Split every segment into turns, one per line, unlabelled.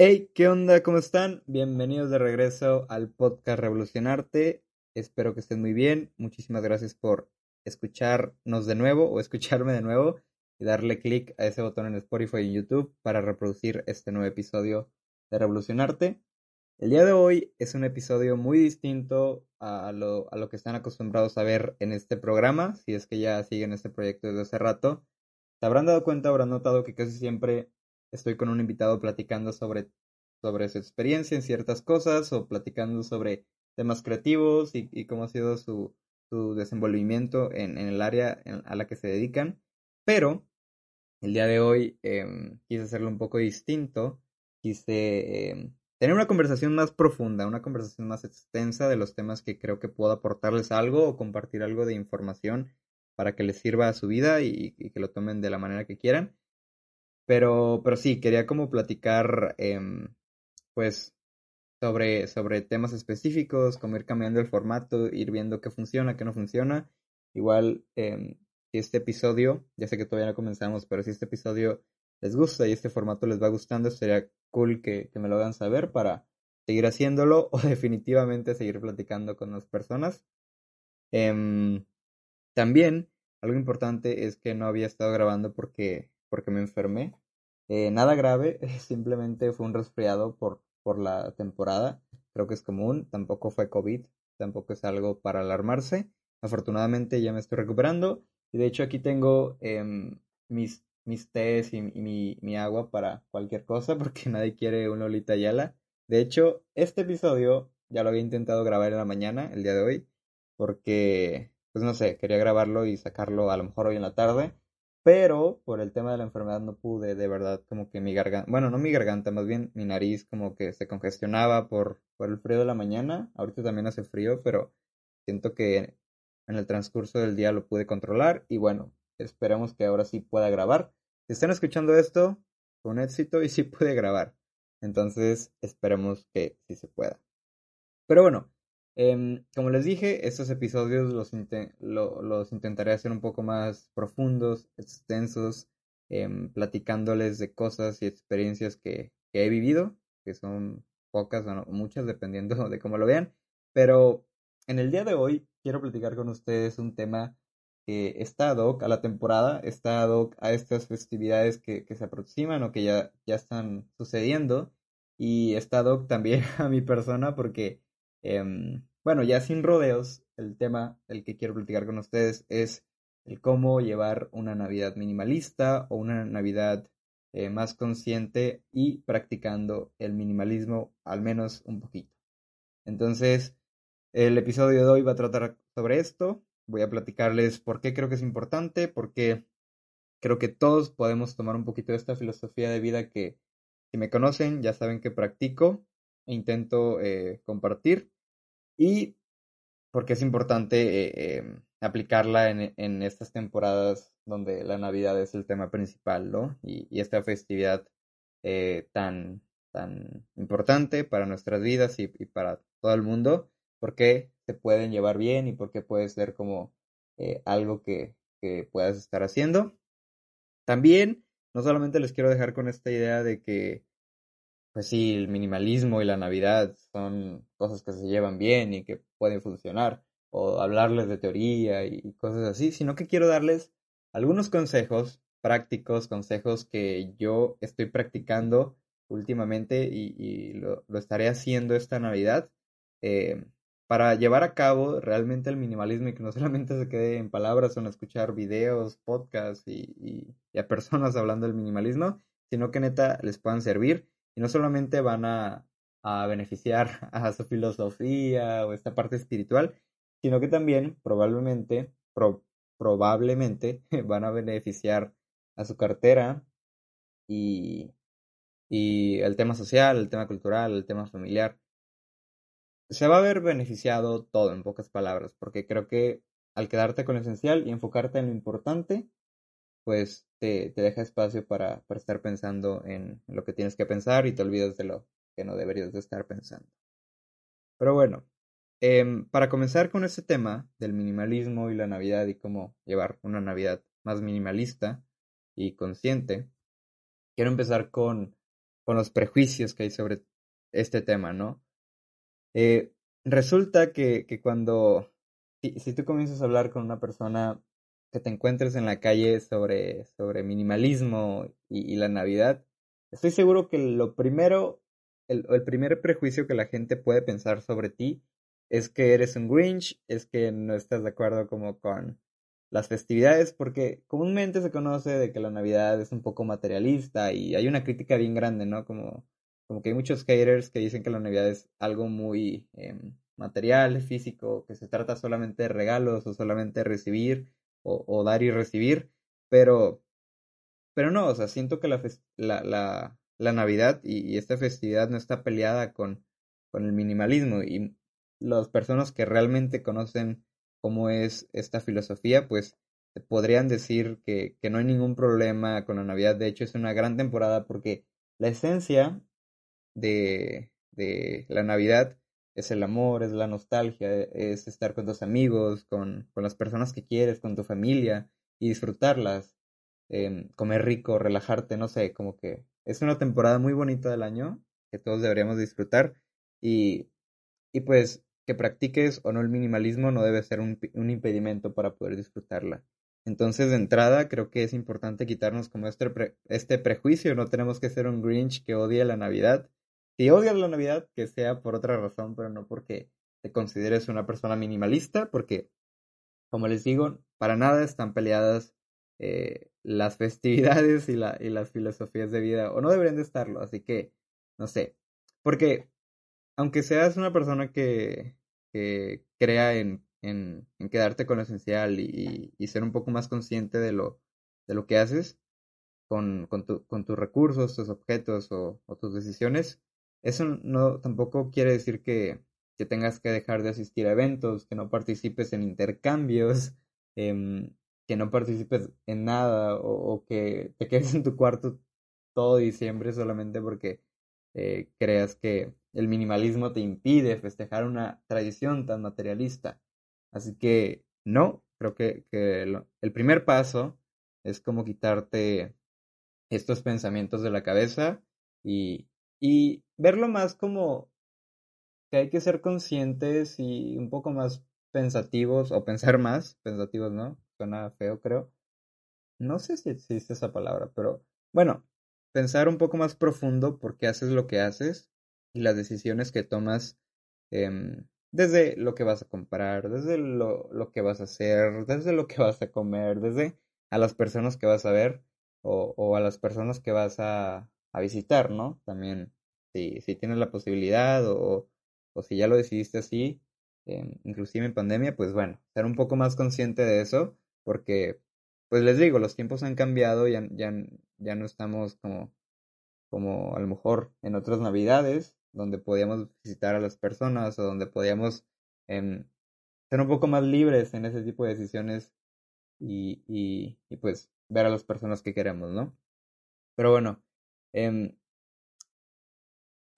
Hey, ¿qué onda? ¿Cómo están? Bienvenidos de regreso al podcast Revolucionarte. Espero que estén muy bien. Muchísimas gracias por escucharnos de nuevo o escucharme de nuevo y darle clic a ese botón en Spotify y YouTube para reproducir este nuevo episodio de Revolucionarte. El día de hoy es un episodio muy distinto a lo, a lo que están acostumbrados a ver en este programa, si es que ya siguen este proyecto desde hace rato. Se habrán dado cuenta, habrán notado que casi siempre estoy con un invitado platicando sobre, sobre su experiencia en ciertas cosas o platicando sobre temas creativos y, cómo ha sido su, su desenvolvimiento en, en el área a la que se dedican. Pero el día de hoy em, quise hacerlo un poco distinto. Quise em, tener una conversación más profunda, una conversación más extensa de los temas que creo que puedo aportarles algo o compartir algo de información para que les sirva a su vida y, que lo tomen de la manera que quieran. Pero, pero sí, quería como platicar, em, pues, sobre, sobre temas específicos, como ir cambiando el formato, ir viendo qué funciona, qué no funciona. Igual, si este episodio, ya sé que todavía no comenzamos, pero si este episodio les gusta y este formato les va gustando, sería cool que, me lo hagan saber para seguir haciéndolo o definitivamente seguir platicando con las personas. Em, también, algo importante es que no había estado grabando porque, porque me enfermé. Eh, nada grave, simplemente fue un resfriado por, por la temporada. Creo que es común, tampoco fue COVID, tampoco es algo para alarmarse. Afortunadamente ya me estoy recuperando y de hecho aquí tengo em, mis, mis tés y, mi, mi, agua para cualquier cosa porque nadie quiere un Lolita Yala. De hecho, este episodio ya lo había intentado grabar en la mañana, el día de hoy, porque, pues no sé, quería grabarlo y sacarlo a lo mejor hoy en la tarde, pero por el tema de la enfermedad no pude, de verdad, como que mi garganta, bueno, no mi garganta, más bien mi nariz como que se congestionaba por, por el frío de la mañana, ahorita también hace frío, pero siento que en el transcurso del día lo pude controlar y bueno, esperemos que ahora sí pueda grabar. Si están escuchando esto, con éxito y sí puede grabar. Entonces esperemos que sí se pueda. Pero bueno, em, como les dije, estos episodios los, los, intentaré hacer un poco más profundos, extensos, em, platicándoles de cosas y experiencias que, que he vivido, que son pocas o muchas dependiendo de cómo lo vean. Pero en el día de hoy quiero platicar con ustedes un tema que está ad hoc a la temporada, está ad hoc a estas festividades que, se aproximan o que ya, ya están sucediendo y está ad hoc también a mi persona porque, em, bueno, ya sin rodeos, el tema del que quiero platicar con ustedes es el cómo llevar una Navidad minimalista o una Navidad eh, más consciente y practicando el minimalismo al menos un poquito. Entonces, el episodio de hoy va a tratar sobre esto. Voy a platicarles por qué creo que es importante, porque creo que todos podemos tomar un poquito de esta filosofía de vida que, si me conocen, ya saben que practico e intento eh, compartir. Y porque es importante eh, em, aplicarla en, en, estas temporadas donde la Navidad es el tema principal, ¿no? Y, esta festividad eh, tan, tan importante para nuestras vidas y, para todo el mundo por qué se pueden llevar bien y por qué puede ser como eh, algo que, que puedas estar haciendo. También, no solamente les quiero dejar con esta idea de que, pues sí, el minimalismo y la Navidad son cosas que se llevan bien y que pueden funcionar, o hablarles de teoría y cosas así, sino que quiero darles algunos consejos prácticos, consejos que yo estoy practicando últimamente y, lo, lo, estaré haciendo esta Navidad. Eh, para llevar a cabo realmente el minimalismo y que no solamente se quede en palabras o en escuchar videos, podcasts y, a personas hablando del minimalismo, sino que neta les puedan servir y no solamente van a, beneficiar a su filosofía o esta parte espiritual, sino que también probablemente, probablemente van a beneficiar a su cartera, y, y el tema social, el tema cultural, el tema familiar. Se va a ver beneficiado todo, en pocas palabras, porque creo que al quedarte con lo esencial y enfocarte en lo importante, pues te, te deja espacio para, para estar pensando en lo que tienes que pensar y te olvidas de lo que no deberías de estar pensando. Pero bueno, em, para comenzar con este tema del minimalismo y la Navidad y cómo llevar una Navidad más minimalista y consciente, quiero empezar con, con los prejuicios que hay sobre este tema, ¿no? Eh, resulta que, que cuando, si, si, tú comienzas a hablar con una persona que te encuentres en la calle sobre, sobre minimalismo y, la Navidad, estoy seguro que lo primero el, el, primer prejuicio que la gente puede pensar sobre ti es que eres un Grinch, es que no estás de acuerdo como con las festividades, porque comúnmente se conoce de que la Navidad es un poco materialista y hay una crítica bien grande, ¿no? Como, como que hay muchos haters que dicen que la Navidad es algo muy eh, material, físico, que se trata solamente de regalos o solamente de recibir o, dar y recibir, pero, pero no, o sea, siento que la, la, la, Navidad y, y, esta festividad no está peleada con, con el minimalismo y las personas que realmente conocen cómo es esta filosofía, pues podrían decir que, que no hay ningún problema con la Navidad. De hecho, es una gran temporada porque la esencia de, de la Navidad es el amor, es la nostalgia, es estar con tus amigos, con, con las personas que quieres, con tu familia y disfrutarlas, eh, comer rico, relajarte, no sé, como que es una temporada muy bonita del año que todos deberíamos disfrutar y, y pues que practiques o no el minimalismo no debe ser un, un, impedimento para poder disfrutarla. Entonces, de entrada, creo que es importante quitarnos como este, pre, este prejuicio. No tenemos que ser un Grinch que odie la Navidad. Si odias la Navidad, que sea por otra razón, pero no porque te consideres una persona minimalista, porque, como les digo, para nada están peleadas eh, las festividades y, la, y las filosofías de vida, o no deberían de estarlo, así que, no sé, porque aunque seas una persona que, que crea en, en, quedarte con lo esencial y, ser un poco más consciente de lo, de lo que haces con, con, tu, con tus recursos, tus objetos o, tus decisiones, eso no tampoco quiere decir que, que tengas que dejar de asistir a eventos, que no participes en intercambios, eh, que no participes en nada o, que te quedes en tu cuarto todo diciembre solamente porque eh, creas que el minimalismo te impide festejar una tradición tan materialista. Así que no, creo que, que el primer paso es como quitarte estos pensamientos de la cabeza y, y verlo más como que hay que ser conscientes y un poco más pensativos o pensar más, pensativos, ¿no? suena feo, creo. No sé si existe esa palabra, pero bueno, pensar un poco más profundo por qué haces lo que haces y las decisiones que tomas eh, desde lo que vas a comprar, desde lo, lo, que vas a hacer, desde lo que vas a comer, desde a las personas que vas a ver o a las personas que vas a, a visitar, ¿no? También, si, si tienes la posibilidad o, o si ya lo decidiste así, eh, inclusive en pandemia, pues bueno, ser un poco más consciente de eso porque, pues les digo, los tiempos han cambiado, ya, ya, ya no estamos como, como a lo mejor en otras navidades, donde podíamos visitar a las personas o donde podíamos eh, ser un poco más libres en ese tipo de decisiones y, y, y, pues ver a las personas que queremos, ¿no? Pero bueno, eh,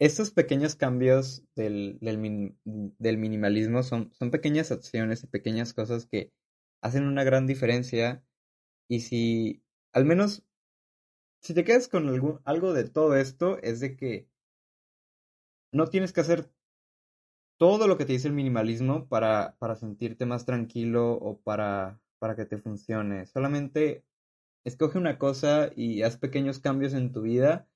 estos pequeños cambios del, del, min, del minimalismo son, pequeñas acciones y pequeñas cosas que hacen una gran diferencia. Y si, al menos, si te quedas con algo de todo esto, es de que no tienes que hacer todo lo que te dice el minimalismo para, sentirte más tranquilo o para que te funcione. Solamente escoge una cosa y haz pequeños cambios en tu vida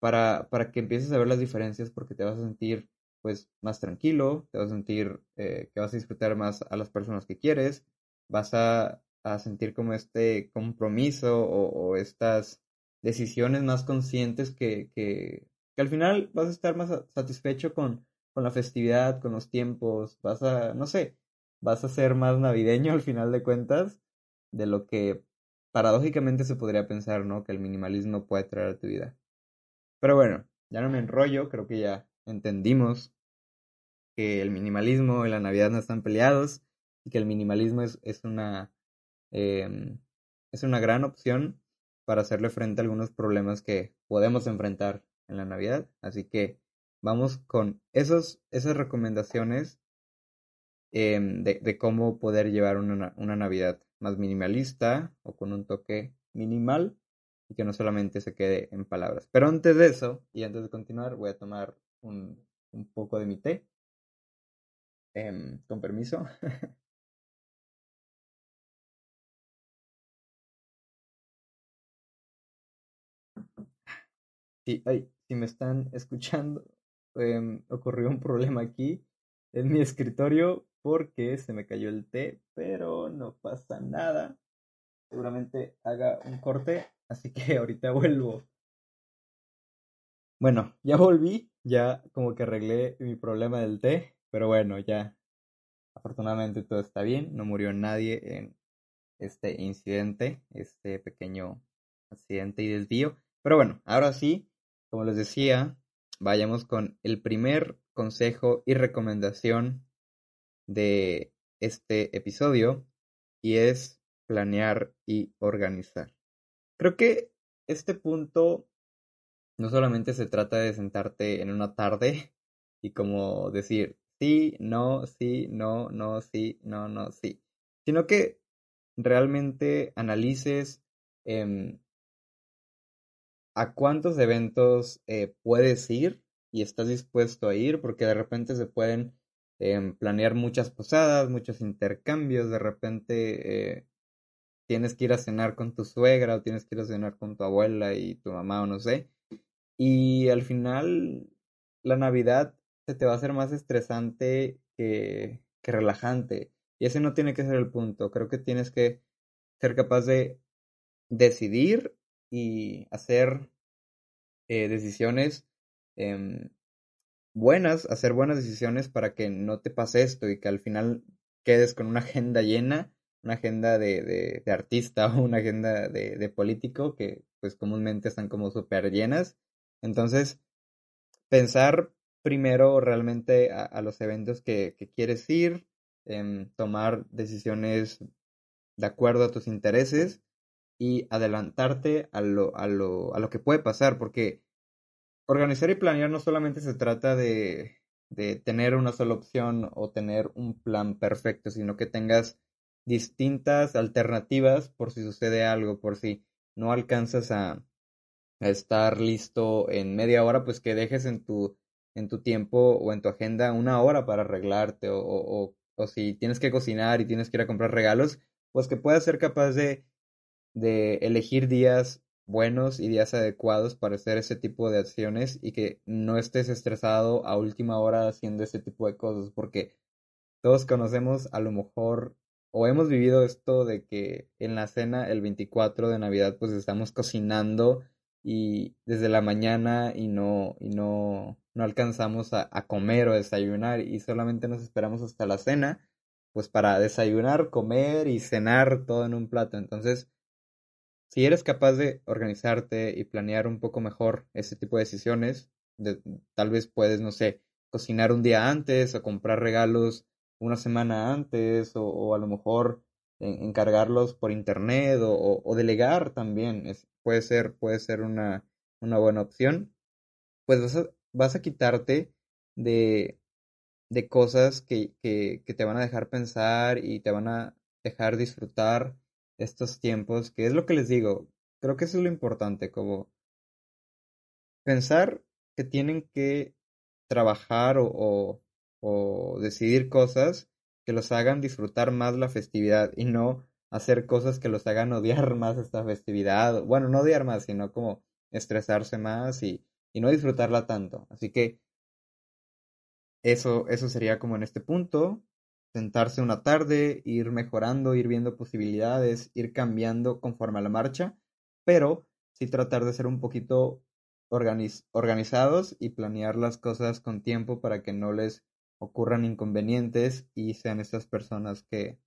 para, para que empieces a ver las diferencias porque te vas a sentir pues más tranquilo, te vas a sentir eh, que vas a disfrutar más a las personas que quieres, vas a, a sentir como este compromiso o, estas decisiones más conscientes que, que, que, al final vas a estar más satisfecho con, con la festividad, con los tiempos, vas a, no sé, vas a ser más navideño al final de cuentas de lo que paradójicamente se podría pensar, ¿no? Que el minimalismo puede traer a tu vida. Pero bueno, ya no me enrollo, creo que ya entendimos que el minimalismo y la Navidad no están peleados y que el minimalismo es, una em, es una gran opción para hacerle frente a algunos problemas que podemos enfrentar en la Navidad. Así que vamos con esos, esas recomendaciones em, de, de, cómo poder llevar una, una Navidad más minimalista o con un toque minimal y que no solamente se quede en palabras. Pero antes de eso, y antes de continuar, voy a tomar un, un poco de mi té. Eh, con permiso. sí, ay, si me están escuchando, eh, ocurrió un problema aquí en mi escritorio porque se me cayó el té, pero no pasa nada. Seguramente haga un corte Así que ahorita vuelvo. Bueno, ya volví, ya como que arreglé mi problema del té, pero bueno, ya afortunadamente todo está bien, no murió nadie en este incidente, este pequeño accidente y desvío. Pero bueno, ahora sí, como les decía, vayamos con el primer consejo y recomendación de este episodio y es planear y organizar. Creo que este punto no solamente se trata de sentarte en una tarde y como decir sí, no, sí, no, no, sí, no, no, sí, sino que realmente analices em, a cuántos eventos eh, puedes ir y estás dispuesto a ir, porque de repente se pueden em, planear muchas posadas, muchos intercambios, de repente eh, tienes que ir a cenar con tu suegra o tienes que ir a cenar con tu abuela y tu mamá o no sé. Y al final la Navidad se te va a hacer más estresante que, relajante. Y ese no tiene que ser el punto. Creo que tienes que ser capaz de decidir y hacer eh, decisiones eh, buenas, hacer buenas decisiones para que no te pase esto y que al final quedes con una agenda llena una agenda de, de, artista o una agenda de, de, político que pues comúnmente están como súper llenas. Entonces, pensar primero realmente a, los eventos que, que quieres ir, em, tomar decisiones de acuerdo a tus intereses y adelantarte a lo, a lo, a lo que puede pasar, porque organizar y planear no solamente se trata de, de tener una sola opción o tener un plan perfecto, sino que tengas distintas alternativas por si sucede algo, por si no alcanzas a, estar listo en media hora, pues que dejes en tu, en tu tiempo o en tu agenda una hora para arreglarte o, o, o si tienes que cocinar y tienes que ir a comprar regalos, pues que puedas ser capaz de, de elegir días buenos y días adecuados para hacer ese tipo de acciones y que no estés estresado a última hora haciendo ese tipo de cosas porque todos conocemos a lo mejor o hemos vivido esto de que en la cena el 24 de Navidad pues estamos cocinando y desde la mañana y no y no no alcanzamos a, a, comer o desayunar y solamente nos esperamos hasta la cena pues para desayunar, comer y cenar todo en un plato. Entonces, si eres capaz de organizarte y planear un poco mejor ese tipo de decisiones, de, tal vez puedes, no sé, cocinar un día antes o comprar regalos una semana antes o, a lo mejor encargarlos por internet o, delegar también es, puede ser puede ser una, una buena opción pues vas a, vas a quitarte de, de cosas que, que te van a dejar pensar y te van a dejar disfrutar estos tiempos que es lo que les digo creo que eso es lo importante como pensar que tienen que trabajar o, o decidir cosas que los hagan disfrutar más la festividad y no hacer cosas que los hagan odiar más esta festividad. Bueno, no odiar más, sino como estresarse más y, y no disfrutarla tanto. Así que eso, eso sería como en este punto, sentarse una tarde, ir mejorando, ir viendo posibilidades, ir cambiando conforme a la marcha, pero sí tratar de ser un poquito organizados y planear las cosas con tiempo para que no les ocurran inconvenientes y sean estas personas que,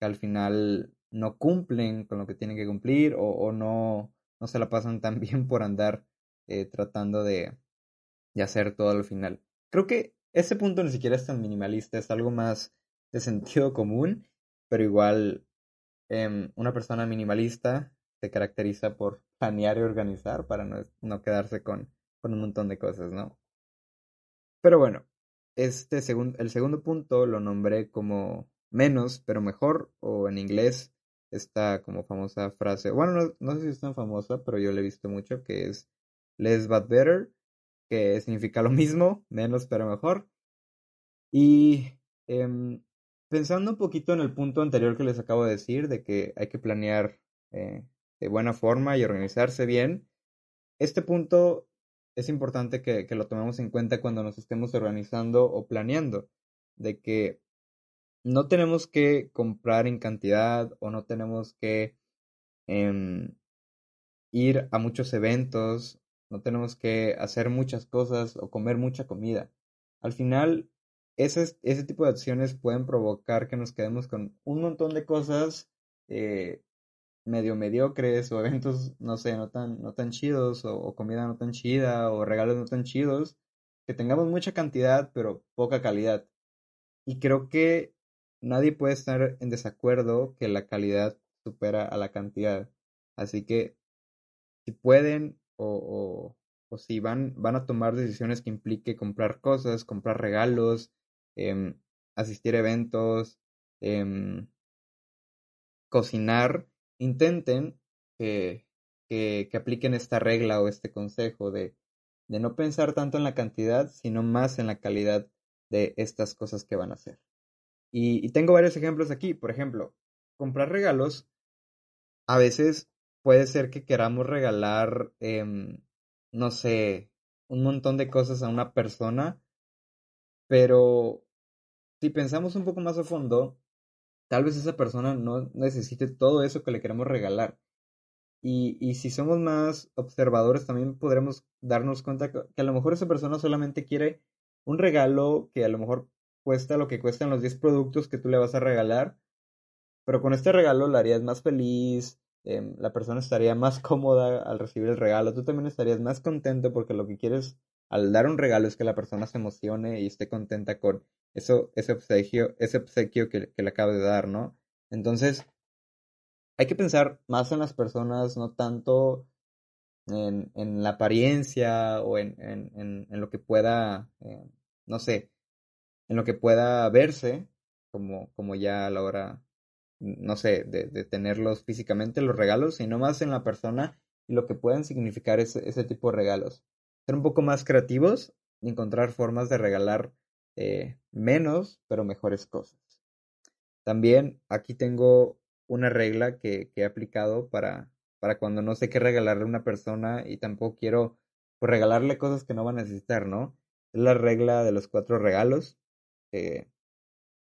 al final no cumplen con lo que tienen que cumplir o, no, no se la pasan tan bien por andar eh, tratando de, de hacer todo al final. Creo que ese punto ni siquiera es tan minimalista, es algo más de sentido común, pero igual em, una persona minimalista se caracteriza por planear y organizar para no, no quedarse con, con un montón de cosas, ¿no? Pero bueno, este segundo, el segundo punto lo nombré como menos, pero mejor, o en inglés, esta como famosa frase, bueno, no, no sé si es tan famosa, pero yo la he visto mucho, que es less but better, que significa lo mismo, menos pero mejor. Y em, pensando un poquito en el punto anterior que les acabo de decir, de que hay que planear eh, de buena forma y organizarse bien, este punto es importante que, lo tomemos en cuenta cuando nos estemos organizando o planeando, de que no tenemos que comprar en cantidad o no tenemos que em, ir a muchos eventos, no tenemos que hacer muchas cosas o comer mucha comida. Al final, ese, ese tipo de acciones pueden provocar que nos quedemos con un montón de cosas eh, medio mediocres o eventos, no sé, no tan, no tan chidos o, comida no tan chida o regalos no tan chidos, que tengamos mucha cantidad pero poca calidad. Y creo que nadie puede estar en desacuerdo que la calidad supera a la cantidad. Así que si pueden o, o, si van, van a tomar decisiones que implique comprar cosas, comprar regalos, em, asistir a eventos, em, cocinar, intenten que, que, apliquen esta regla o este consejo de, de no pensar tanto en la cantidad, sino más en la calidad de estas cosas que van a hacer. Y, y, tengo varios ejemplos aquí. Por ejemplo, comprar regalos. A veces puede ser que queramos regalar, em, no sé, un montón de cosas a una persona, pero si pensamos un poco más a fondo, tal vez esa persona no necesite todo eso que le queremos regalar. Y, si somos más observadores, también podremos darnos cuenta que, a lo mejor esa persona solamente quiere un regalo que a lo mejor cuesta lo que cuestan los 10 productos que tú le vas a regalar, pero con este regalo la harías más feliz, em, la persona estaría más cómoda al recibir el regalo, tú también estarías más contento porque lo que quieres al dar un regalo es que la persona se emocione y esté contenta con eso, ese obsequio, ese obsequio que, le acaba de dar, ¿no? Entonces, hay que pensar más en las personas, no tanto en, la apariencia o en, en, lo que pueda, eh, no sé, en lo que pueda verse, como, como ya a la hora, no sé, de, de tenerlos físicamente, los regalos, sino más en la persona y lo que pueden significar ese, ese tipo de regalos. Ser un poco más creativos y encontrar formas de regalar eh, menos, pero mejores cosas. También aquí tengo una regla que, he aplicado para, para cuando no sé qué regalarle a una persona y tampoco quiero pues, regalarle cosas que no va a necesitar, ¿no? Es la regla de los cuatro regalos. que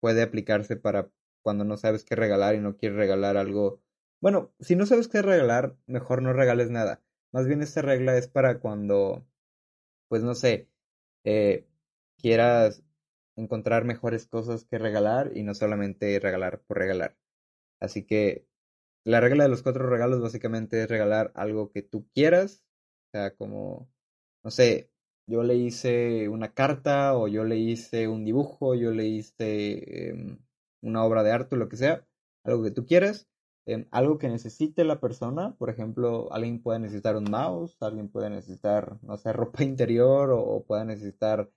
puede aplicarse para cuando no sabes qué regalar y no quieres regalar algo. Bueno, si no sabes qué regalar, mejor no regales nada. Más bien esta regla es para cuando, pues no sé, eh, quieras encontrar mejores cosas que regalar y no solamente regalar por regalar. Así que la regla de los cuatro regalos básicamente es regalar algo que tú quieras, o sea, como, no sé, yo le hice una carta o yo le hice un dibujo, yo le hice em, una obra de arte, lo que sea, algo que tú quieras, algo que necesite la persona, por ejemplo, alguien puede necesitar un mouse, alguien puede necesitar, no sé, ropa interior o, o puede necesitar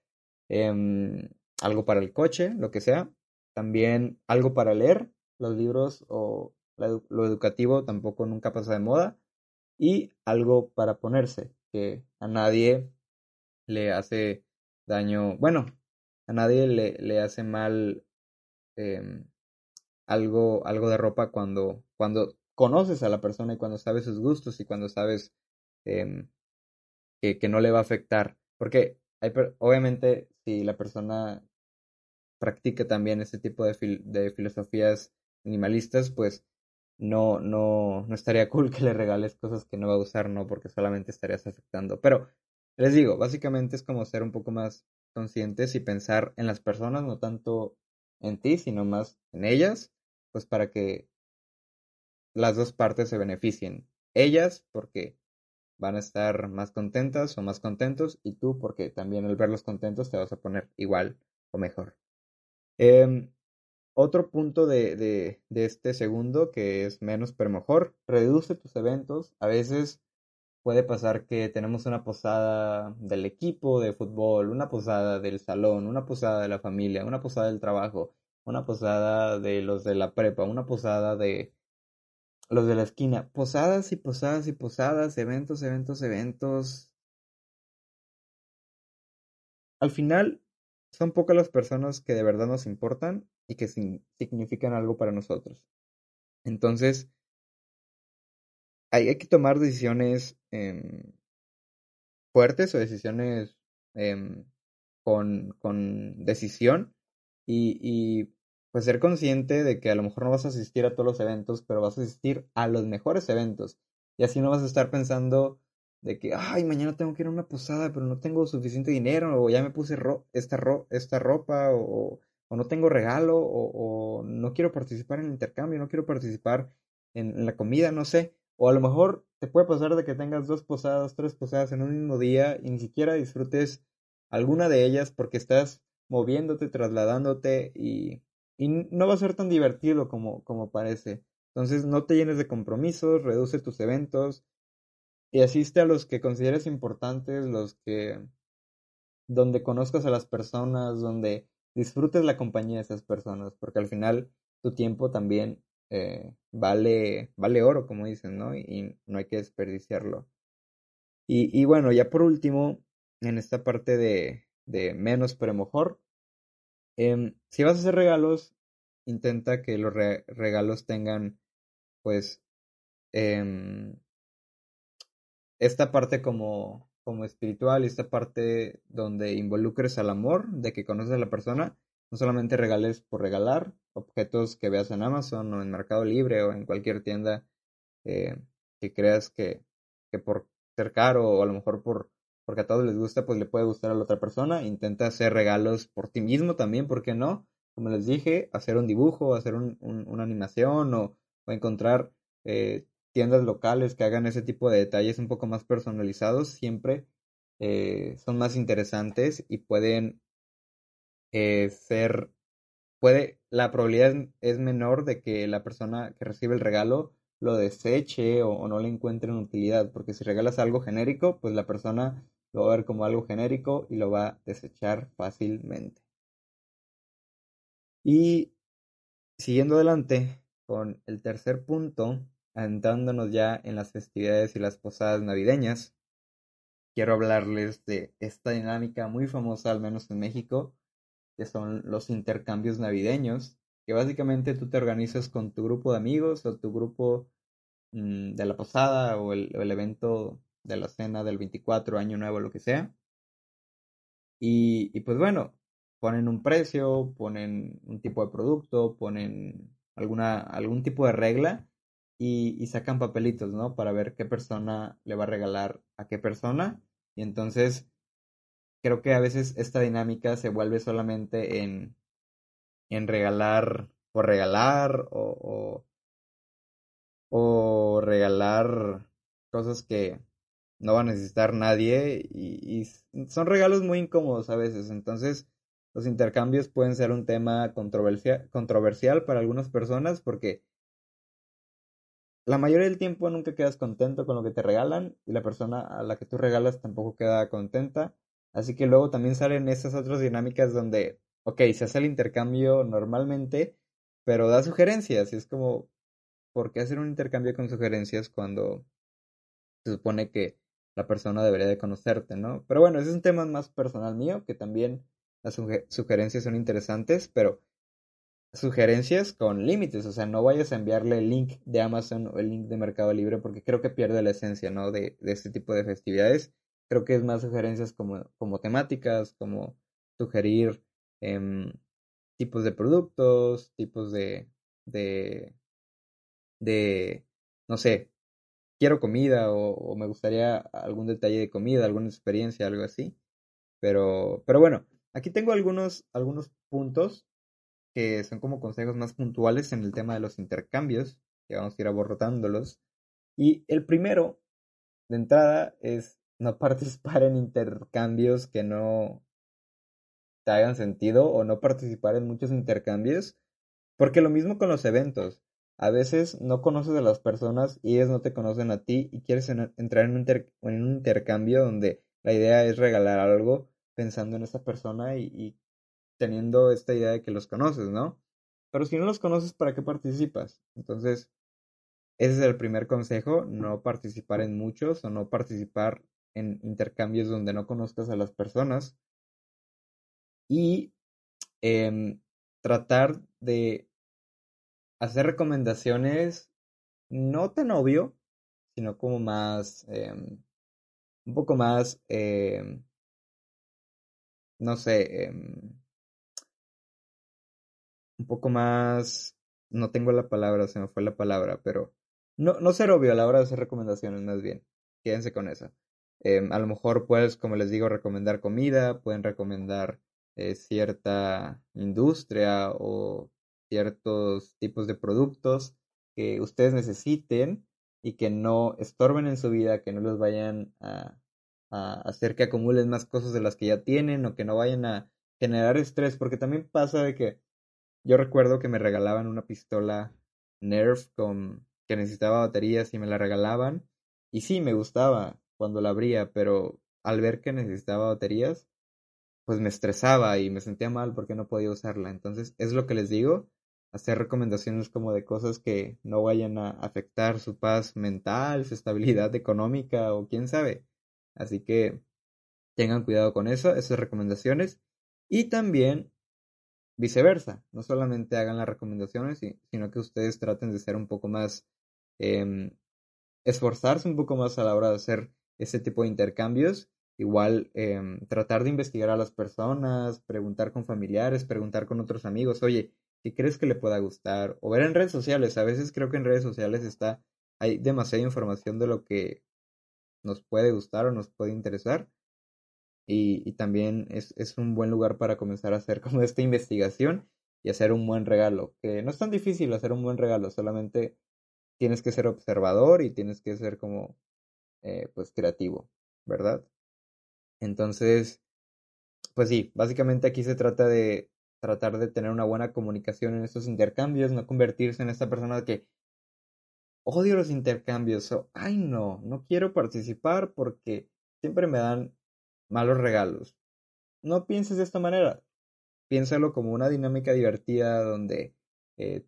Em, algo para el coche, lo que sea. También algo para leer, los libros o lo educativo tampoco nunca pasa de moda. Y algo para ponerse, que a nadie le hace daño, bueno, a nadie le, le hace mal em, algo, algo de ropa cuando, cuando conoces a la persona y cuando sabes sus gustos y cuando sabes em, que, que, no le va a afectar. Porque obviamente, si la persona practica también ese tipo de, de filosofías minimalistas, pues no, no, no estaría cool que le regales cosas que no va a usar, no, porque solamente estarías afectando. Pero les digo, básicamente es como ser un poco más conscientes y pensar en las personas, no tanto en ti, sino más en ellas, pues para que las dos partes se beneficien. Ellas porque van a estar más contentas o más contentos y tú porque también al verlos contentos te vas a poner igual o mejor. Em, otro punto de, de, de, este segundo, que es menos pero mejor, reduce tus eventos. A veces puede pasar que tenemos una posada del equipo de fútbol, una posada del salón, una posada de la familia, una posada del trabajo, una posada de los de la prepa, una posada de los de la esquina. Posadas y posadas y posadas, eventos, eventos, eventos. Al final, son pocas las personas que de verdad nos importan y que significan algo para nosotros. Entonces, hay, hay que tomar decisiones em, fuertes o decisiones em, con, con decisión y, y pues ser consciente de que a lo mejor no vas a asistir a todos los eventos, pero vas a asistir a los mejores eventos. Y así no vas a estar pensando de que, ay, mañana tengo que ir a una posada, pero no tengo suficiente dinero, o ya me puse esta, esta ropa, o, o, no tengo regalo, o, o, no quiero participar en el intercambio, no quiero participar en, la comida, no sé. O a lo mejor te puede pasar de que tengas dos posadas, tres posadas en un mismo día y ni siquiera disfrutes alguna de ellas porque estás moviéndote, trasladándote y, y no va a ser tan divertido como, como parece. Entonces no te llenes de compromisos, reduce tus eventos, y asiste a los que consideres importantes, los que donde conozcas a las personas, donde disfrutes la compañía de esas personas, porque al final tu tiempo también eh, vale, vale oro, como dicen, ¿no? Y, no hay que desperdiciarlo. Y, y, bueno, ya por último, en esta parte de, de menos pero mejor, eh, si vas a hacer regalos, intenta que los regalos tengan, pues, eh, esta parte como, como espiritual esta parte donde involucres al amor, de que conoces a la persona, no solamente regales por regalar, objetos que veas en Amazon o en Mercado Libre o en cualquier tienda eh, que creas que, que por ser caro o a lo mejor por porque a todos les gusta, pues le puede gustar a la otra persona. Intenta hacer regalos por ti mismo también, ¿por qué no? Como les dije, hacer un dibujo, hacer un, una animación o, o encontrar eh, tiendas locales que hagan ese tipo de detalles un poco más personalizados siempre eh, son más interesantes y pueden eh, ser puede la probabilidad es menor de que la persona que recibe el regalo lo deseche o, no le encuentre utilidad porque si regalas algo genérico pues la persona lo va a ver como algo genérico y lo va a desechar fácilmente. Y siguiendo adelante con el tercer punto adentrándonos ya en las festividades y las posadas navideñas, quiero hablarles de esta dinámica muy famosa, al menos en México, que son los intercambios navideños, que básicamente tú te organizas con tu grupo de amigos o tu grupo mm, de la posada o el, evento de la cena del 24, año nuevo, lo que sea. Y, y pues bueno, ponen un precio, ponen un tipo de producto, ponen alguna, algún tipo de regla y, sacan papelitos, ¿no? Para ver qué persona le va a regalar a qué persona. Y entonces creo que a veces esta dinámica se vuelve solamente en, en regalar por regalar o, o, regalar cosas que no va a necesitar nadie y, y, son regalos muy incómodos a veces. Entonces los intercambios pueden ser un tema controversial para algunas personas porque la mayoría del tiempo nunca quedas contento con lo que te regalan y la persona a la que tú regalas tampoco queda contenta. Así que luego también salen esas otras dinámicas donde, ok, se hace el intercambio normalmente, pero da sugerencias y es como, ¿por qué hacer un intercambio con sugerencias cuando se supone que la persona debería de conocerte, ¿no? Pero bueno, ese es un tema más personal mío, que también las sugerencias son interesantes, pero sugerencias con límites, o sea, no vayas a enviarle el link de Amazon o el link de Mercado Libre porque creo que pierde la esencia, ¿no? De, este tipo de festividades. Creo que es más sugerencias como, como temáticas, como sugerir em, tipos de productos, tipos de, de, de, no sé, quiero comida o, me gustaría algún detalle de comida, alguna experiencia, algo así. Pero, pero bueno, aquí tengo algunos, algunos puntos que son como consejos más puntuales en el tema de los intercambios. que vamos a ir abordándolos. Y el primero, de entrada, es no participar en intercambios que no te hagan sentido o no participar en muchos intercambios. Porque lo mismo con los eventos. A veces no conoces a las personas y ellos no te conocen a ti y quieres entrar en un, intercambio donde la idea es regalar algo pensando en esa persona y, teniendo esta idea de que los conoces, ¿no? Pero si no los conoces, ¿para qué participas? Entonces, ese es el primer consejo, no participar en muchos o no participar en intercambios donde no conozcas a las personas. Y em, tratar de hacer recomendaciones no tan obvio, sino como más, em, un poco más, em, no sé, em, un poco más, no tengo la palabra, se me fue la palabra, pero no, no ser obvio a la hora de hacer recomendaciones, más bien, quédense con eso. a lo mejor puedes, como les digo, recomendar comida, pueden recomendar eh, cierta industria o ciertos tipos de productos que ustedes necesiten y que no estorben en su vida, que no los vayan a, hacer que acumulen más cosas de las que ya tienen o que no vayan a generar estrés, porque también pasa de que yo recuerdo que me regalaban una pistola Nerf con que necesitaba baterías y me la regalaban y sí me gustaba cuando la abría, pero al ver que necesitaba baterías, pues me estresaba y me sentía mal porque no podía usarla. Entonces, es lo que les digo, hacer recomendaciones como de cosas que no vayan a afectar su paz mental, su estabilidad económica o quién sabe. Así que tengan cuidado con eso, esas recomendaciones. Y también viceversa, no solamente hagan las recomendaciones, sino que ustedes traten de ser un poco más, em, esforzarse un poco más a la hora de hacer ese tipo de intercambios. Igual em, tratar de investigar a las personas, preguntar con familiares, preguntar con otros amigos, oye, ¿Qué crees que le pueda gustar, o ver en redes sociales. A veces creo que en redes sociales está, hay demasiada información de lo que nos puede gustar o nos puede interesar. Y, también es, es, un buen lugar para comenzar a hacer como esta investigación y hacer un buen regalo. Que no es tan difícil hacer un buen regalo, solamente tienes que ser observador y tienes que ser como, eh, pues, creativo, ¿verdad? Entonces, pues sí, básicamente aquí se trata de tratar de tener una buena comunicación en estos intercambios, no convertirse en esta persona que odio los intercambios o, ay no, no quiero participar porque siempre me dan malos regalos. No pienses de esta manera, piénsalo como una dinámica divertida donde eh,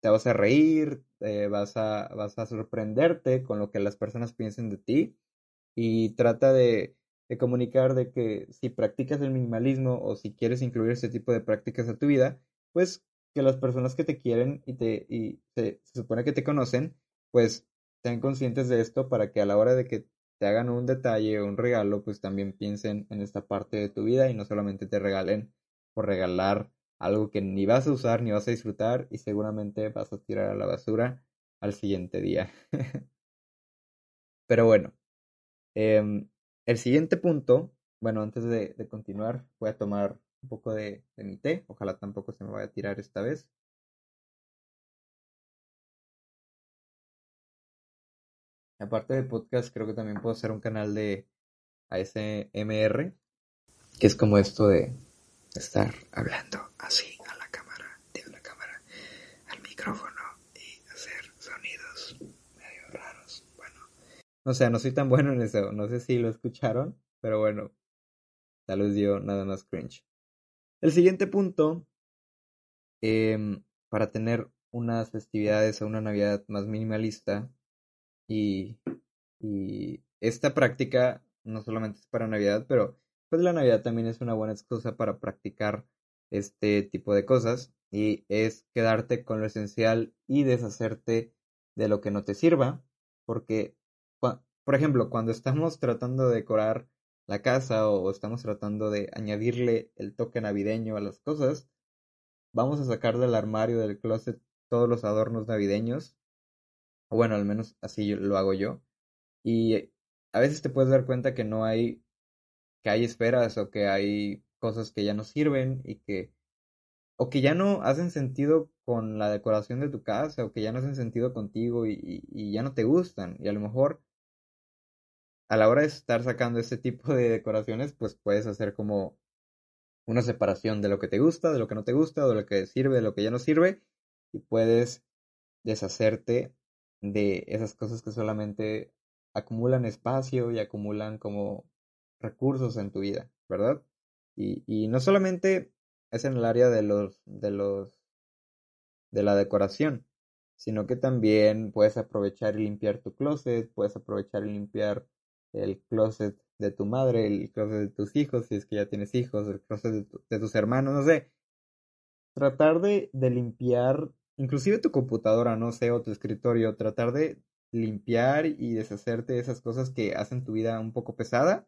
te vas a reír, vas, a, vas a sorprenderte con lo que las personas piensen de ti y trata de de comunicar de que si practicas el minimalismo o si quieres incluir este tipo de prácticas a tu vida, pues que las personas que te quieren y, te, y se, supone que te conocen, pues sean conscientes de esto para que a la hora de que te hagan un detalle o un regalo, pues también piensen en esta parte de tu vida y no solamente te regalen por regalar algo que ni vas a usar ni vas a disfrutar y seguramente vas a tirar a la basura al siguiente día. Pero bueno, eh, el siguiente punto, bueno, antes de, continuar, voy a tomar un poco de, mi té. Ojalá tampoco se me vaya a tirar esta vez. Aparte del podcast, creo que también puedo hacer un canal de ASMR, que es como esto de estar hablando así a la cámara, a la cámara, al micrófono y hacer sonidos medio raros. O sea, no soy tan bueno en eso. No sé si lo escucharon, pero bueno, tal vez dio nada más cringe. El siguiente punto, em, para tener unas festividades o una Navidad más minimalista y, y esta práctica no solamente es para Navidad, pero pues la Navidad también es una buena excusa para practicar este tipo de cosas y es quedarte con lo esencial y deshacerte de lo que no te sirva, porque por ejemplo, cuando estamos tratando de decorar la casa o estamos tratando de añadirle el toque navideño a las cosas, vamos a sacar del armario, del closet, todos los adornos navideños. O bueno, al menos así lo hago yo. Y a veces te puedes dar cuenta que no hay, que hay esferas o que hay cosas que ya no sirven y que o que ya no hacen sentido con la decoración de tu casa, o que ya no hacen sentido contigo y, ya no te gustan. Y a lo mejor a la hora de estar sacando este tipo de decoraciones, pues puedes hacer como una separación de lo que te gusta, de lo que no te gusta, de lo que sirve, de lo que ya no sirve, y puedes deshacerte de esas cosas que solamente acumulan espacio y acumulan como recursos en tu vida, ¿verdad? Y, y no solamente es en el área de los, de los, de la decoración, sino que también puedes aprovechar y limpiar tu closet, puedes aprovechar y limpiar el closet de tu madre, el closet de tus hijos, si es que ya tienes hijos, el closet de, tus hermanos, no sé. Tratar de, de limpiar, inclusive tu computadora, no sé, o tu escritorio, tratar de limpiar y deshacerte de esas cosas que hacen tu vida un poco pesada.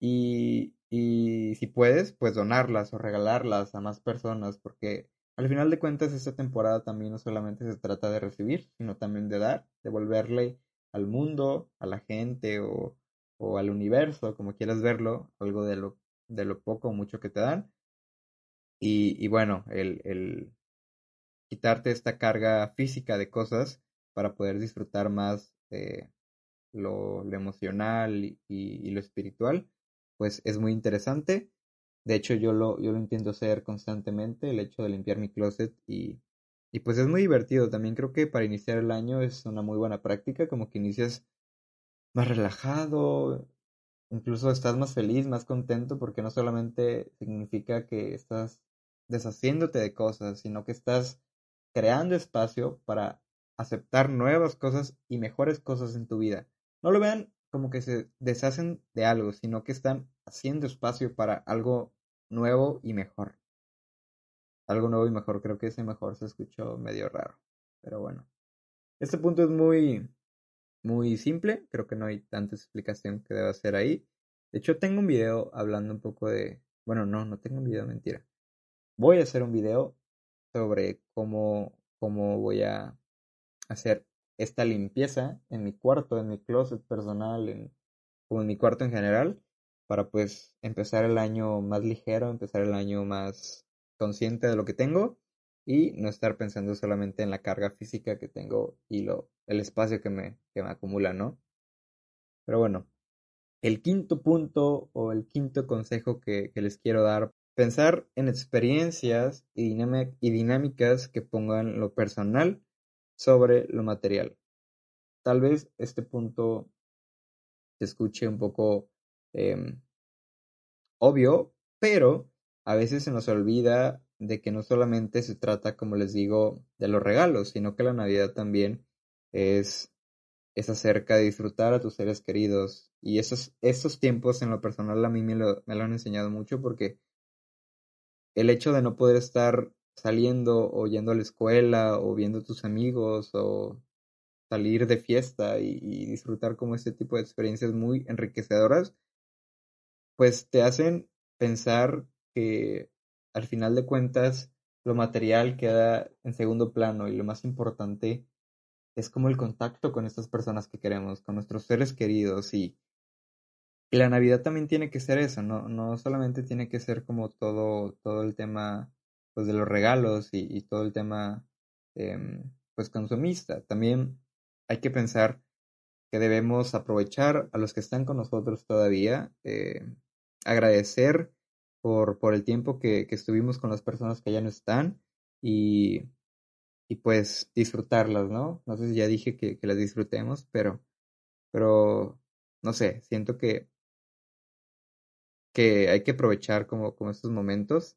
Y, y si puedes, pues donarlas o regalarlas a más personas, porque al final de cuentas esta temporada también no solamente se trata de recibir, sino también de dar, devolverle al mundo, a la gente o, o al universo, como quieras verlo, algo de lo, de lo poco o mucho que te dan. Y, y bueno, el, el quitarte esta carga física de cosas para poder disfrutar más lo, lo, emocional y, y, lo espiritual, pues es muy interesante. De hecho, yo lo, yo lo intento hacer constantemente, el hecho de limpiar mi closet y, y pues es muy divertido. También creo que para iniciar el año es una muy buena práctica, como que inicias más relajado, incluso estás más feliz, más contento, porque no solamente significa que estás deshaciéndote de cosas, sino que estás creando espacio para aceptar nuevas cosas y mejores cosas en tu vida. No lo vean como que se deshacen de algo, sino que están haciendo espacio para algo nuevo y mejor algo nuevo y mejor. Creo que ese mejor se escuchó medio raro. Pero bueno. Este punto es muy, muy simple. Creo que no hay tanta explicación que deba hacer ahí. De hecho, tengo un video hablando un poco de... Bueno, no, no tengo un video, mentira. Voy a hacer un video sobre cómo, cómo voy a hacer esta limpieza en mi cuarto, en mi closet personal, en, o en mi cuarto en general, para pues empezar el año más ligero, empezar el año más consciente de lo que tengo y no estar pensando solamente en la carga física que tengo y lo, el espacio que me, que me acumula, ¿no? Pero bueno, el quinto punto o el quinto consejo que, que les quiero dar, pensar en experiencias y, y dinámicas que pongan lo personal sobre lo material. Tal vez este punto se escuche un poco eh, obvio, pero a veces se nos olvida de que no solamente se trata, como les digo, de los regalos, sino que la Navidad también es, es acerca de disfrutar a tus seres queridos. Y esos, esos tiempos en lo personal a mí me lo, me lo han enseñado mucho porque el hecho de no poder estar saliendo o yendo a la escuela o viendo a tus amigos o salir de fiesta y, y, disfrutar como este tipo de experiencias muy enriquecedoras, pues te hacen pensar que al final de cuentas lo material queda en segundo plano y lo más importante es como el contacto con estas personas que queremos, con nuestros seres queridos y, y la Navidad también tiene que ser eso, no, no solamente tiene que ser como todo, todo el tema pues de los regalos y, todo el tema eh, pues consumista, también hay que pensar que debemos aprovechar a los que están con nosotros todavía, eh, agradecer por, por el tiempo que, que, estuvimos con las personas que ya no están y, y pues disfrutarlas, ¿no? No sé si ya dije que, que las disfrutemos, pero, pero no sé, siento que, que hay que aprovechar como, como estos momentos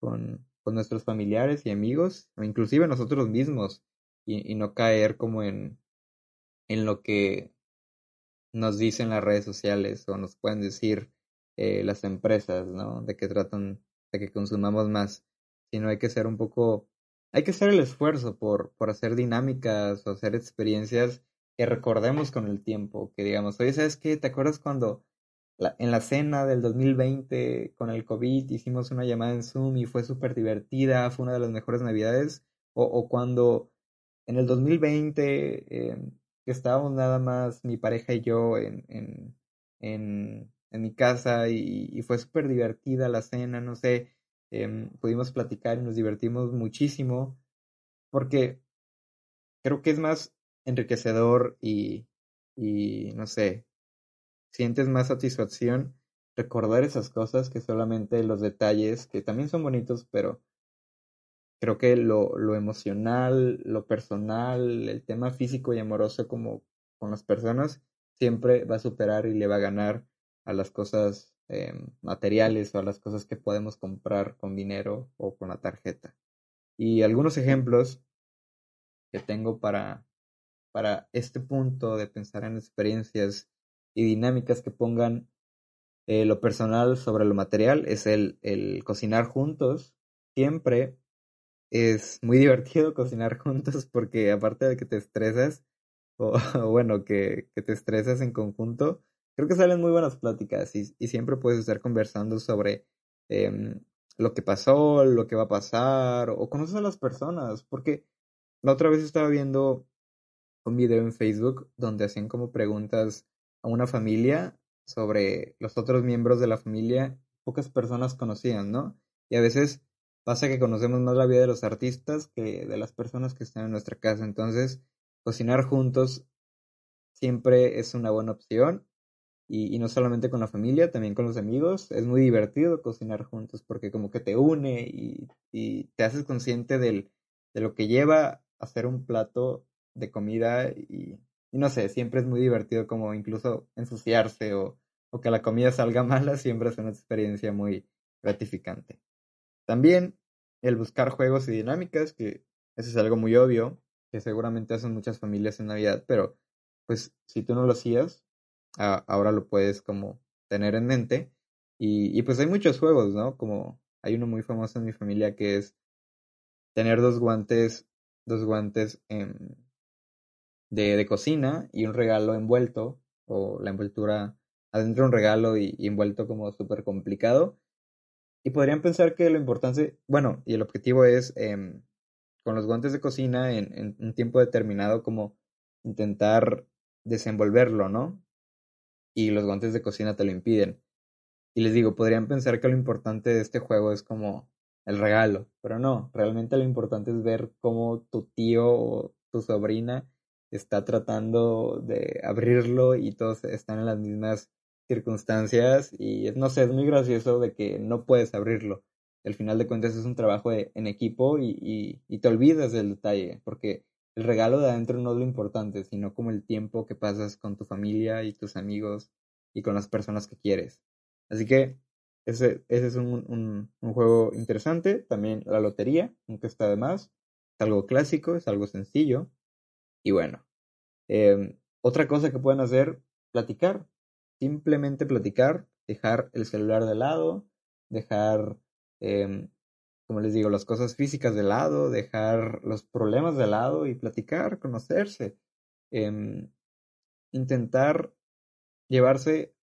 con, con nuestros familiares y amigos, o inclusive nosotros mismos, y, y no caer como en, en lo que nos dicen las redes sociales o nos pueden decir eh, las empresas, ¿no? De que tratan de que consumamos más, sino hay que ser un poco, hay que hacer el esfuerzo por, por hacer dinámicas o hacer experiencias que recordemos con el tiempo, que digamos, oye, ¿sabes qué? ¿Te acuerdas cuando la, en la cena del 2020 con el COVID hicimos una llamada en Zoom y fue súper divertida, fue una de las mejores navidades? O, o cuando en el 2020 eh, estábamos nada más mi pareja y yo en, en en mi casa y, fue súper divertida la cena, no sé, Em, pudimos platicar y nos divertimos muchísimo porque creo que es más enriquecedor y, y no sé, sientes más satisfacción recordar esas cosas que solamente los detalles, que también son bonitos, pero creo que lo, lo emocional, lo personal, el tema físico y amoroso como con las personas, siempre va a superar y le va a ganar a las cosas eh, materiales o a las cosas que podemos comprar con dinero o con la tarjeta. Y algunos ejemplos que tengo para, para este punto de pensar en experiencias y dinámicas que pongan eh, lo personal sobre lo material es el, el cocinar juntos. Siempre es muy divertido cocinar juntos porque aparte de que te estresas, o, bueno, que, que, te estresas en conjunto, creo que salen muy buenas pláticas y, y siempre puedes estar conversando sobre eh, lo que pasó, lo que va a pasar, o conoces a las personas, porque la otra vez estaba viendo un video en Facebook donde hacían como preguntas a una familia sobre los otros miembros de la familia, pocas personas conocían, ¿no? Y a veces pasa que conocemos más la vida de los artistas que de las personas que están en nuestra casa. Entonces, cocinar juntos siempre es una buena opción. Y, no solamente con la familia, también con los amigos. Es muy divertido cocinar juntos porque como que te une y, y te haces consciente del, de lo que lleva hacer un plato de comida y, y, no sé, siempre es muy divertido como incluso ensuciarse o, o que la comida salga mala, siempre es una experiencia muy gratificante. También el buscar juegos y dinámicas, que eso es algo muy obvio, que seguramente hacen muchas familias en Navidad, pero pues si tú no lo hacías, ahora lo puedes como tener en mente. Y, pues hay muchos juegos, ¿no? Como hay uno muy famoso en mi familia que es tener dos guantes, dos guantes en, de, de cocina y un regalo envuelto, o la envoltura adentro de un regalo y envuelto como súper complicado. Y podrían pensar que lo importante, bueno, y el objetivo es em, con los guantes de cocina en, un tiempo determinado como intentar desenvolverlo, ¿no? Y los guantes de cocina te lo impiden. Y les digo, podrían pensar que lo importante de este juego es como el regalo, pero no, realmente lo importante es ver cómo tu tío o tu sobrina está tratando de abrirlo y todos están en las mismas circunstancias y no sé, es muy gracioso de que no puedes abrirlo. Al final de cuentas es un trabajo en equipo y, y, te olvidas del detalle, porque el regalo de adentro no es lo importante, sino como el tiempo que pasas con tu familia y tus amigos y con las personas que quieres. Así que ese, ese es un, un, juego interesante. También la lotería, nunca está de más. Es algo clásico, es algo sencillo. Y bueno, eh, otra cosa que pueden hacer, platicar simplemente platicar, dejar el celular de lado, dejar, eh, como les digo, las cosas físicas de lado, dejar los problemas de lado y platicar, conocerse. Eh, intentar llevarse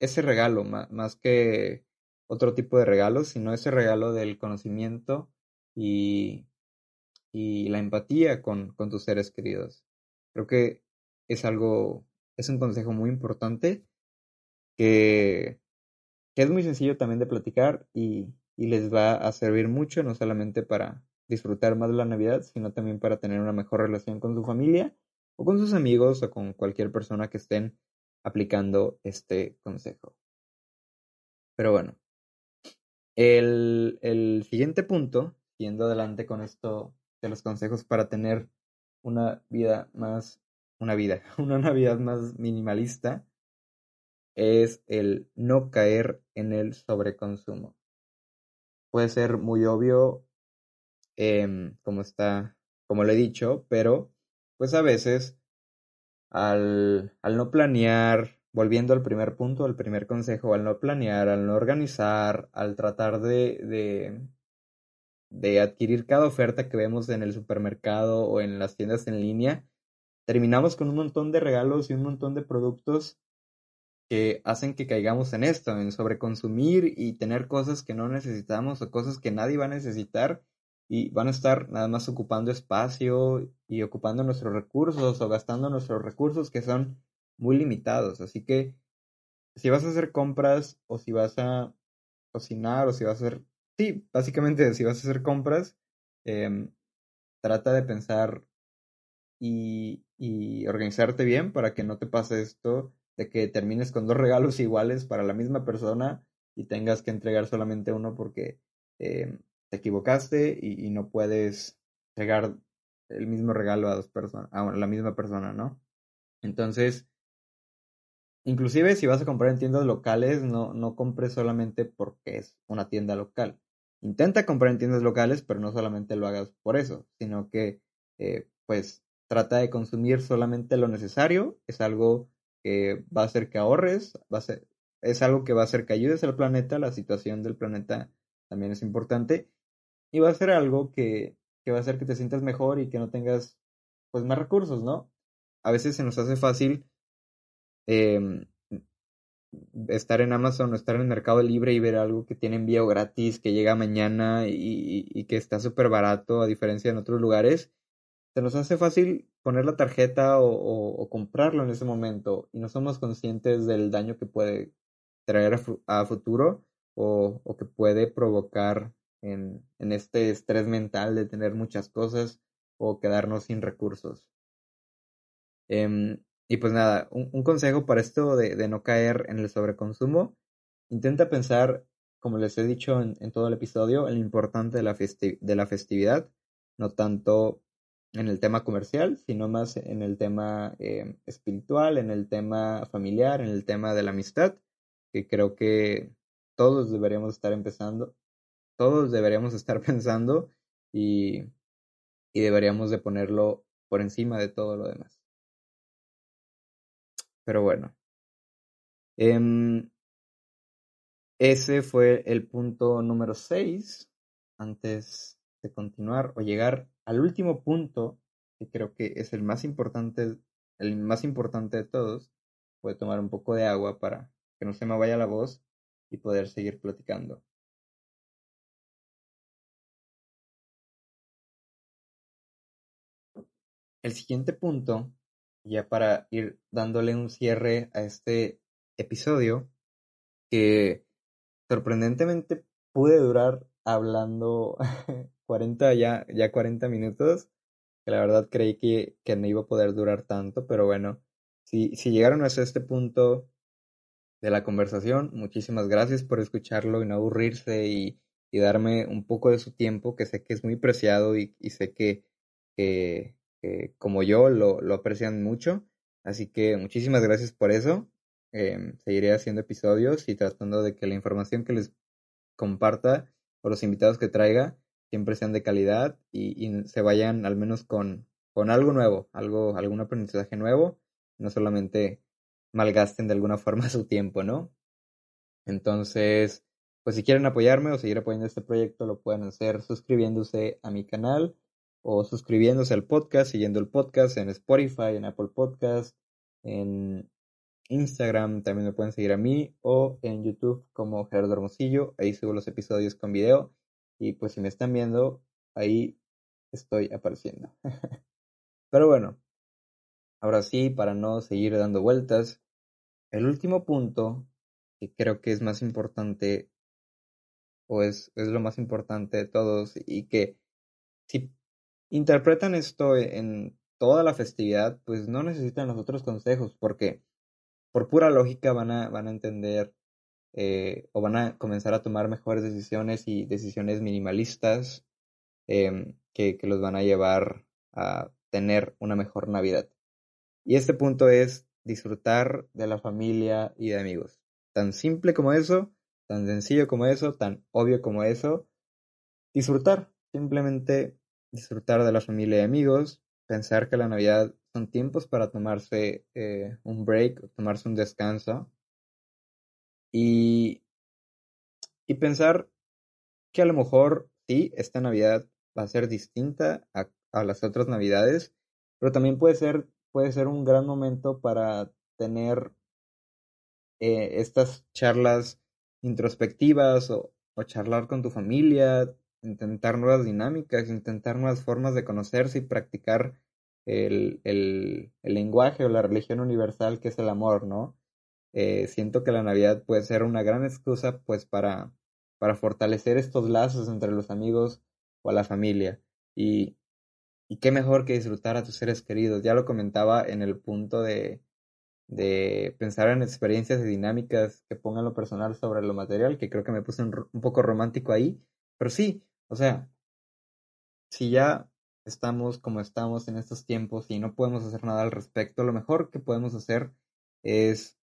ese regalo, más que otro tipo de regalo, sino ese regalo del conocimiento y, y la empatía con, con tus seres queridos. Creo que es algo, es un consejo muy importante que, es muy sencillo también de platicar y, y les va a servir mucho, no solamente para disfrutar más de la Navidad, sino también para tener una mejor relación con su familia o con sus amigos o con cualquier persona que estén aplicando este consejo. Pero bueno, el, el siguiente punto, yendo adelante con esto de los consejos para tener una vida más, una vida, una Navidad más minimalista, es el no caer en el sobreconsumo. Puede ser muy obvio, em, como está, como lo he dicho, pero pues a veces al, al no planear, volviendo al primer punto, al primer consejo, al no planear, al no organizar, al tratar de, de, de adquirir cada oferta que vemos en el supermercado o en las tiendas en línea, terminamos con un montón de regalos y un montón de productos que hacen que caigamos en esto, en sobreconsumir y tener cosas que no necesitamos o cosas que nadie va a necesitar y van a estar nada más ocupando espacio y ocupando nuestros recursos o gastando nuestros recursos que son muy limitados. Así que si vas a hacer compras o si vas a cocinar o si vas a hacer, sí, básicamente si vas a hacer compras, em, trata de pensar y, y organizarte bien para que no te pase esto de que termines con dos regalos iguales para la misma persona y tengas que entregar solamente uno porque em, te equivocaste y, y, no puedes entregar el mismo regalo a dos personas, a la misma persona, ¿no? Entonces, inclusive si vas a comprar en tiendas locales, no, no compres solamente porque es una tienda local. Intenta comprar en tiendas locales, pero no solamente lo hagas por eso, sino que eh, pues trata de consumir solamente lo necesario, es algo que va a hacer que ahorres, va a ser, es algo que va a hacer que ayudes al planeta, la situación del planeta también es importante, y va a ser algo que, que va a hacer que te sientas mejor y que no tengas pues más recursos, ¿no? A veces se nos hace fácil eh, estar en Amazon o estar en el Mercado Libre y ver algo que tiene envío gratis, que llega mañana y, y que está súper barato a diferencia de en otros lugares, se nos hace fácil poner la tarjeta o, comprarlo en ese momento y no somos conscientes del daño que puede traer a, futuro o, que puede provocar en, este estrés mental de tener muchas cosas o quedarnos sin recursos. Eh, y pues nada, un, consejo para esto de, no caer en el sobreconsumo, intenta pensar, como les he dicho en, todo el episodio, en lo importante de la festividad, no tanto en el tema comercial, sino más en el tema eh, espiritual, en el tema familiar, en el tema de la amistad, que creo que todos deberíamos estar empezando, todos deberíamos estar pensando y, y deberíamos de ponerlo por encima de todo lo demás. Pero bueno. Eh, ese fue el punto número 6. Antes de continuar o llegar al último punto, que creo que es el más importante, el más importante de todos, voy a tomar un poco de agua para que no se me vaya la voz y poder seguir platicando. El siguiente punto ya para ir dándole un cierre a este episodio, que sorprendentemente pude durar hablando 40 ya, ya 40 minutos, que la verdad creí que, que no iba a poder durar tanto, pero bueno, si, si llegaron hasta este punto de la conversación, muchísimas gracias por escucharlo y no aburrirse y, y darme un poco de su tiempo, que sé que es muy preciado y, sé que, que, como yo lo, lo, aprecian mucho. Así que muchísimas gracias por eso. Eh, seguiré haciendo episodios y tratando de que la información que les comparta o los invitados que traiga siempre sean de calidad y, se vayan al menos con, con algo nuevo, algo, algún aprendizaje nuevo, no solamente malgasten de alguna forma su tiempo, ¿no? Entonces, pues si quieren apoyarme o seguir apoyando este proyecto, lo pueden hacer suscribiéndose a mi canal o suscribiéndose al podcast, siguiendo el podcast en Spotify, en Apple Podcast, en Instagram también me pueden seguir a mí o en YouTube como Gerardo Hermosillo, ahí subo los episodios con video y pues si me están viendo, ahí estoy apareciendo. Pero bueno, ahora sí, para no seguir dando vueltas, el último punto que creo que es más importante o es, es lo más importante de todos y que si interpretan esto en toda la festividad, pues no necesitan los otros consejos, porque por pura lógica van a, van a entender eh, o van a comenzar a tomar mejores decisiones y decisiones minimalistas eh, que, que los van a llevar a tener una mejor Navidad. Y este punto es disfrutar de la familia y de amigos. Tan simple como eso, tan sencillo como eso, tan obvio como eso. Disfrutar, simplemente disfrutar de la familia y amigos, pensar que la Navidad son tiempos para tomarse eh, un break, tomarse un descanso y, y pensar que a lo mejor sí, esta Navidad va a ser distinta a, a las otras Navidades, pero también puede ser, puede ser un gran momento para tener eh, estas charlas introspectivas o, o charlar con tu familia, intentar nuevas dinámicas, intentar nuevas formas de conocerse y practicar el, el, el lenguaje o la religión universal que es el amor, ¿no? Eh, siento que la Navidad puede ser una gran excusa pues para, para fortalecer estos lazos entre los amigos o a la familia. Y, y qué mejor que disfrutar a tus seres queridos. Ya lo comentaba en el punto de, de pensar en experiencias y dinámicas que pongan lo personal sobre lo material, que creo que me puse un, un poco romántico ahí. Pero sí, o sea, si ya estamos como estamos en estos tiempos y no podemos hacer nada al respecto, lo mejor que podemos hacer es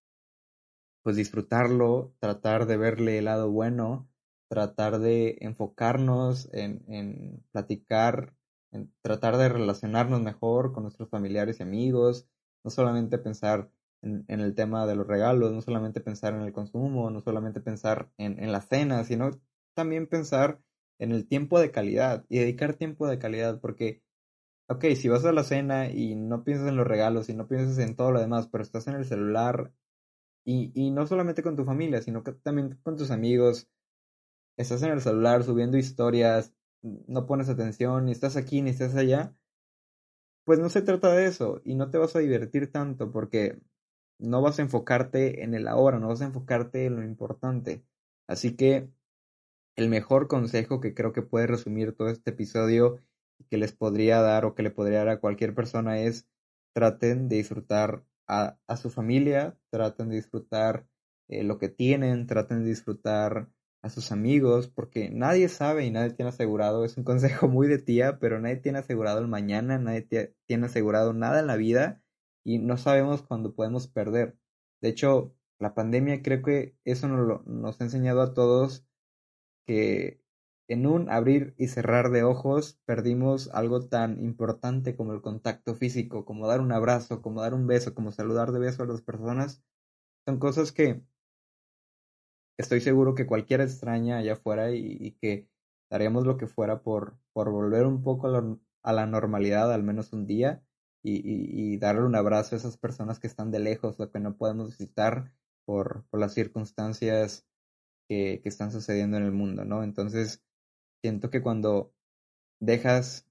pues disfrutarlo, tratar de verle el lado bueno, tratar de enfocarnos en, en platicar, en tratar de relacionarnos mejor con nuestros familiares y amigos, no solamente pensar en, el tema de los regalos, no solamente pensar en el consumo, no solamente pensar en, en la cena, sino también pensar en el tiempo de calidad y dedicar tiempo de calidad porque, ok, si vas a la cena y no piensas en los regalos y no piensas en todo lo demás, pero estás en el celular y, y no solamente con tu familia, sino también con tus amigos, estás en el celular subiendo historias, no pones atención, ni estás aquí ni estás allá, pues no se trata de eso y no te vas a divertir tanto porque no vas a enfocarte en el ahora, no vas a enfocarte en lo importante. Así que el mejor consejo que creo que puede resumir todo este episodio que les podría dar o que le podría dar a cualquier persona es traten de disfrutar a, a su familia, traten de disfrutar eh, lo que tienen, traten de disfrutar a sus amigos, porque nadie sabe y nadie tiene asegurado, es un consejo muy de tía, pero nadie tiene asegurado el mañana, nadie tiene asegurado nada en la vida y no sabemos cuándo podemos perder. De hecho, la pandemia creo que eso nos, ha enseñado a todos que en un abrir y cerrar de ojos perdimos algo tan importante como el contacto físico, como dar un abrazo, como dar un beso, como saludar de beso a las personas. Son cosas que estoy seguro que cualquiera extraña allá afuera y, que daríamos lo que fuera por, por volver un poco a, la normalidad, al menos un día, y, y, y, darle un abrazo a esas personas que están de lejos, lo que no podemos visitar por, por las circunstancias que, que están sucediendo en el mundo, ¿no? Entonces, siento que cuando dejas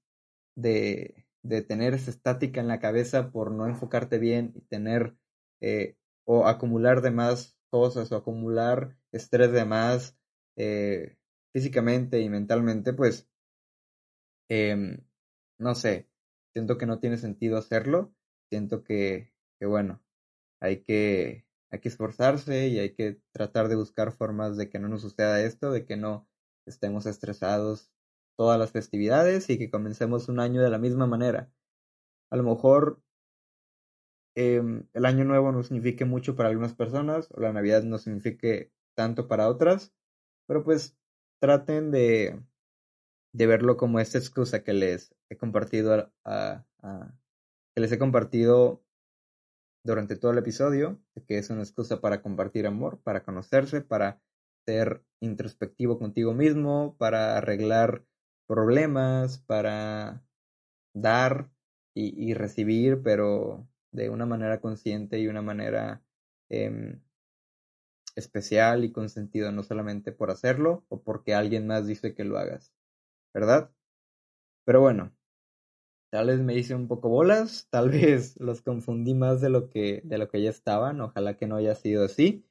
de, de tener esa estática en la cabeza por no enfocarte bien y tener eh, o acumular de más cosas o acumular estrés de más eh, físicamente y mentalmente, pues, eh, no sé, siento que no tiene sentido hacerlo, siento que, que bueno, hay que hay que esforzarse y hay que tratar de buscar formas de que no nos suceda esto, de que no estemos estresados todas las festividades y que comencemos un año de la misma manera. A lo mejor eh, el año nuevo no signifique mucho para algunas personas, o la Navidad no signifique tanto para otras, pero pues traten de, de verlo como esta excusa que les he compartido que les he compartido durante todo el episodio, que es una excusa para compartir amor, para conocerse, para ser introspectivo contigo mismo, para arreglar problemas, para dar y, recibir, pero de una manera consciente y una manera eh, especial y con sentido, no solamente por hacerlo o porque alguien más dice que lo hagas, ¿verdad? Pero bueno, tal vez me hice un poco bolas, tal vez los confundí más de lo que, de lo que ya estaban, ojalá que no haya sido así.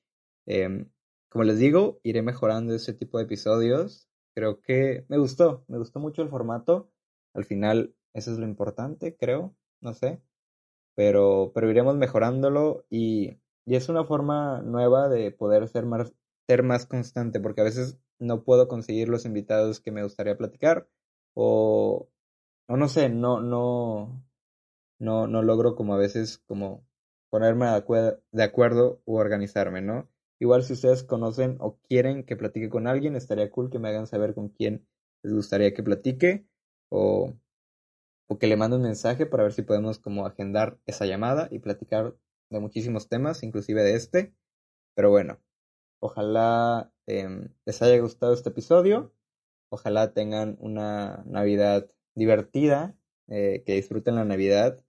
Eh, como les digo, iré mejorando ese tipo de episodios. Creo que me gustó, me gustó mucho el formato. Al final, eso es lo importante, creo, no sé. Pero, pero iremos mejorándolo y, y es una forma nueva de poder ser más, ser más constante, porque a veces no puedo conseguir los invitados que me gustaría platicar o, o no sé, no, no, no, no logro como a veces como ponerme de, acuer de acuerdo o organizarme, ¿no? Igual si ustedes conocen o quieren que platique con alguien, estaría cool que me hagan saber con quién les gustaría que platique o, o que le mande un mensaje para ver si podemos como agendar esa llamada y platicar de muchísimos temas, inclusive de este. Pero bueno, ojalá eh, les haya gustado este episodio. Ojalá tengan una Navidad divertida, eh, que disfruten la Navidad,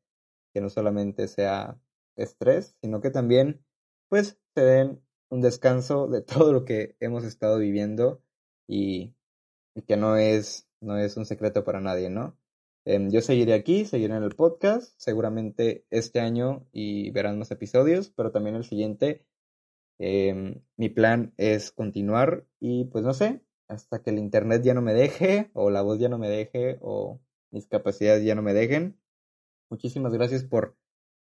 que no solamente sea estrés, sino que también pues se den un descanso de todo lo que hemos estado viviendo y, que no es, no es un secreto para nadie, ¿no? Eh, yo seguiré aquí, seguiré en el podcast, seguramente este año y verán más episodios, pero también el siguiente. Eh, mi plan es continuar y pues no sé, hasta que el internet ya no me deje, o la voz ya no me deje, o mis capacidades ya no me dejen. Muchísimas gracias por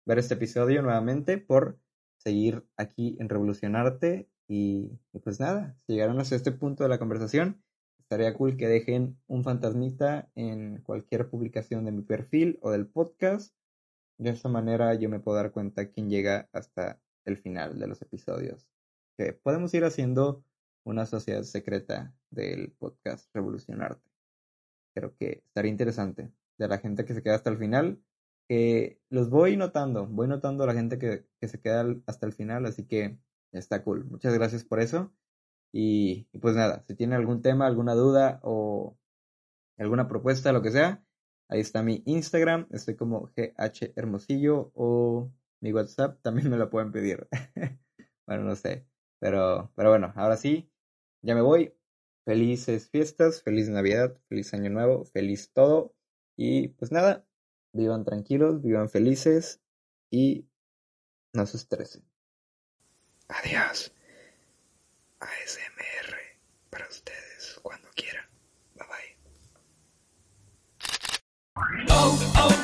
ver este episodio nuevamente, por seguir aquí en Revolucionarte. Y, pues nada, si llegaron hasta este punto de la conversación, estaría cool que dejen un fantasmita en cualquier publicación de mi perfil o del podcast. De esta manera yo me puedo dar cuenta quién llega hasta el final de los episodios. Que podemos ir haciendo una sociedad secreta del podcast Revolucionarte. Creo que estaría interesante. De la gente que se queda hasta el final, que los voy notando, voy notando a la gente que, que se queda hasta el final, así que está cool. Muchas gracias por eso. Y, y, pues nada, si tienen algún tema, alguna duda o alguna propuesta, lo que sea, ahí está mi Instagram, estoy como GH Hermosillo o mi WhatsApp, también me lo pueden pedir. bueno, no sé. Pero, pero bueno, ahora sí, ya me voy. Felices fiestas, feliz Navidad, feliz Año Nuevo, feliz todo. Y pues nada, vivan tranquilos, vivan felices y no se estresen. Adiós. ASMR para ustedes cuando quieran. Bye bye.